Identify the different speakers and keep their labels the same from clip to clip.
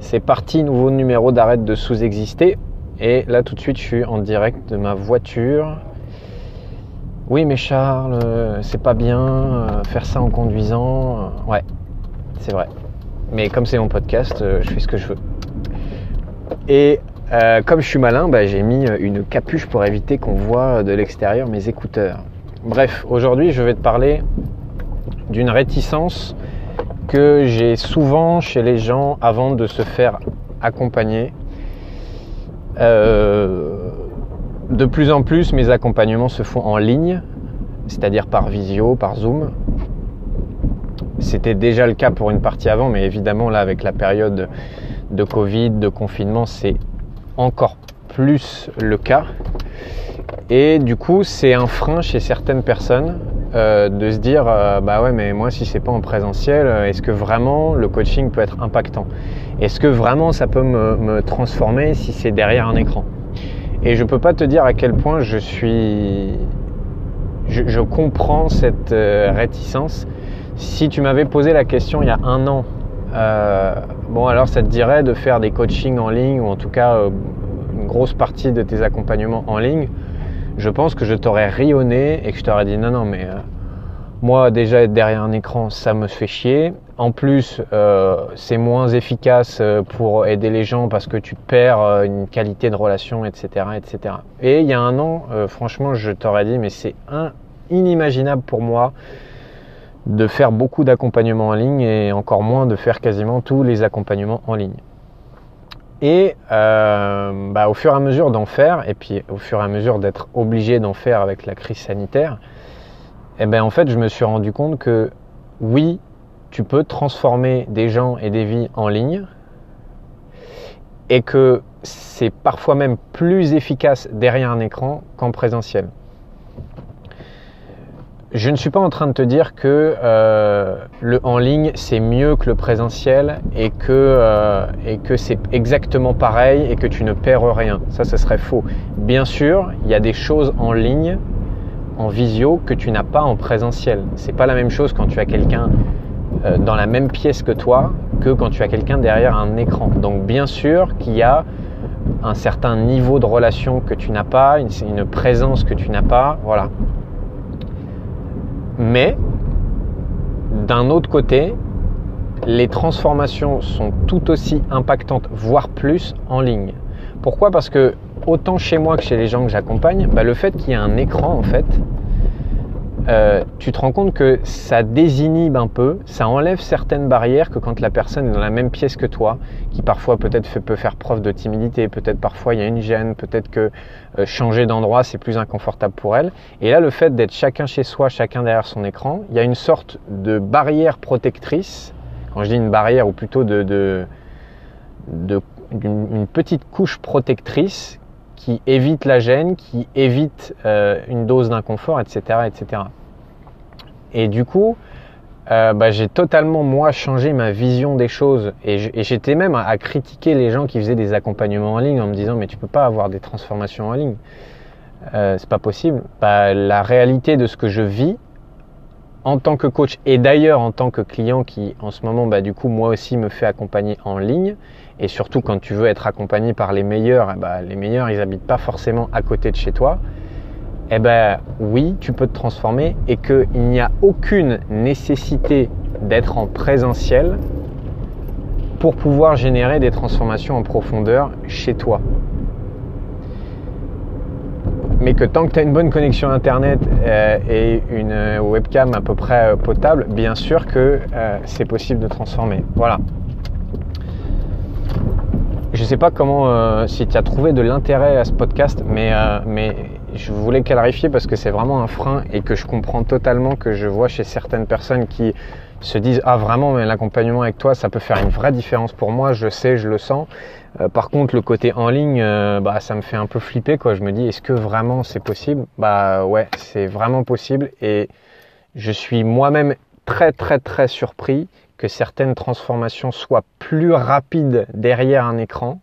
Speaker 1: C'est parti, nouveau numéro d'arrête de sous-exister. Et là tout de suite je suis en direct de ma voiture. Oui mais Charles, c'est pas bien, euh, faire ça en conduisant. Ouais, c'est vrai. Mais comme c'est mon podcast, euh, je fais ce que je veux. Et euh, comme je suis malin, bah, j'ai mis une capuche pour éviter qu'on voit de l'extérieur mes écouteurs. Bref, aujourd'hui je vais te parler d'une réticence que j'ai souvent chez les gens avant de se faire accompagner. Euh, de plus en plus, mes accompagnements se font en ligne, c'est-à-dire par visio, par Zoom. C'était déjà le cas pour une partie avant, mais évidemment là, avec la période de Covid, de confinement, c'est encore plus le cas. Et du coup, c'est un frein chez certaines personnes euh, de se dire euh, bah ouais mais moi si c'est pas en présentiel euh, est-ce que vraiment le coaching peut être impactant? Est-ce que vraiment ça peut me, transformer si c'est derrière un écran? Et je peux pas te dire à quel point je suis je, comprends cette réticence. Si tu m'avais posé la question il y a un an bon alors ça te dirait de faire des coachings en ligne ou en tout cas une grosse partie de tes accompagnements en ligne je pense que je t'aurais rayonné et que je t'aurais dit non, non, mais euh, moi déjà être derrière un écran, ça me fait chier. En plus, euh, c'est moins efficace euh, pour aider les gens parce que tu perds une qualité de relation, etc., etc. Et il y a un an, franchement, je t'aurais dit, mais c'est inimaginable pour moi de faire beaucoup d'accompagnements en ligne et encore moins de faire quasiment tous les accompagnements en ligne. Et euh, bah, au fur et à mesure d'en faire, et puis au fur et à mesure d'être obligé d'en faire avec la crise sanitaire, eh ben, en fait, je me suis rendu compte que oui, tu peux transformer des gens et des vies en ligne, et que c'est parfois même plus efficace derrière un écran qu'en présentiel. Je ne suis pas en train de te dire que euh, le en ligne c'est mieux que le présentiel et que, euh, que c'est exactement pareil et que tu ne perds rien. Ça, ce serait faux. Bien sûr, il y a des choses en ligne, en visio, que tu n'as pas en présentiel. C'est pas la même chose quand tu as quelqu'un euh, dans la même pièce que toi que quand tu as quelqu'un derrière un écran. Donc bien sûr qu'il y a un certain niveau de relation que tu n'as pas, une présence que tu n'as pas. Voilà. Mais d'un autre côté, les transformations sont tout aussi impactantes, voire plus, en ligne. Pourquoi? Parce que autant chez moi que chez les gens que j'accompagne, bah, le fait qu'il y ait un écran, en fait, euh, tu te rends compte que ça désinhibe un peu, ça enlève certaines barrières que quand la personne est dans la même pièce que toi, qui parfois peut-être peut faire preuve de timidité, peut-être parfois il y a une gêne, peut-être que euh, changer d'endroit c'est plus inconfortable pour elle. Et là, le fait d'être chacun chez soi, chacun derrière son écran, il y a une sorte de barrière protectrice. Quand je dis une barrière, ou plutôt de, de, une petite couche protectrice qui évite la gêne, qui évite euh, une dose d'inconfort, etc., etc. Et du coup, euh, bah, j'ai totalement moi changé ma vision des choses et j'étais même à, critiquer les gens qui faisaient des accompagnements en ligne en me disant mais tu peux pas avoir des transformations en ligne, euh, c'est pas possible. Bah, la réalité de ce que je vis en tant que coach et d'ailleurs en tant que client qui en ce moment bah, du coup moi aussi me fait accompagner en ligne et surtout quand tu veux être accompagné par les meilleurs, bah, les meilleurs ils habitent pas forcément à côté de chez toi eh ben oui, tu peux te transformer et qu'il n'y a aucune nécessité d'être en présentiel pour pouvoir générer des transformations en profondeur chez toi. Mais que tant que tu as une bonne connexion Internet euh, et une euh, webcam à peu près euh, potable, bien sûr que c'est possible de transformer. Voilà. Je ne sais pas comment, si tu as trouvé de l'intérêt à ce podcast, mais, mais je voulais clarifier parce que c'est vraiment un frein et que je comprends totalement que je vois chez certaines personnes qui se disent ah vraiment mais l'accompagnement avec toi ça peut faire une vraie différence pour moi je sais je le sens. Euh, par contre le côté en ligne euh, bah ça me fait un peu flipper quoi. Je me dis est-ce que vraiment c'est possible? Bah ouais c'est vraiment possible et je suis moi-même très très très surpris que certaines transformations soient plus rapides derrière un écran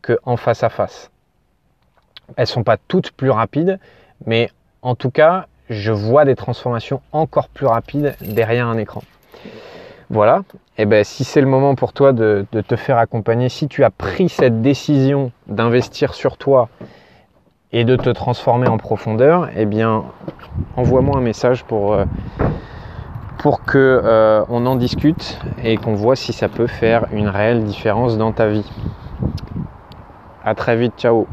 Speaker 1: que en face à face elles sont pas toutes plus rapides, mais en tout cas, je vois des transformations encore plus rapides derrière un écran. Voilà, et ben si c'est le moment pour toi de, te faire accompagner, si tu as pris cette décision d'investir sur toi et de te transformer en profondeur, eh bien envoie-moi un message pour, euh, que euh, on en discute et qu'on voit si ça peut faire une réelle différence dans ta vie. À très vite, ciao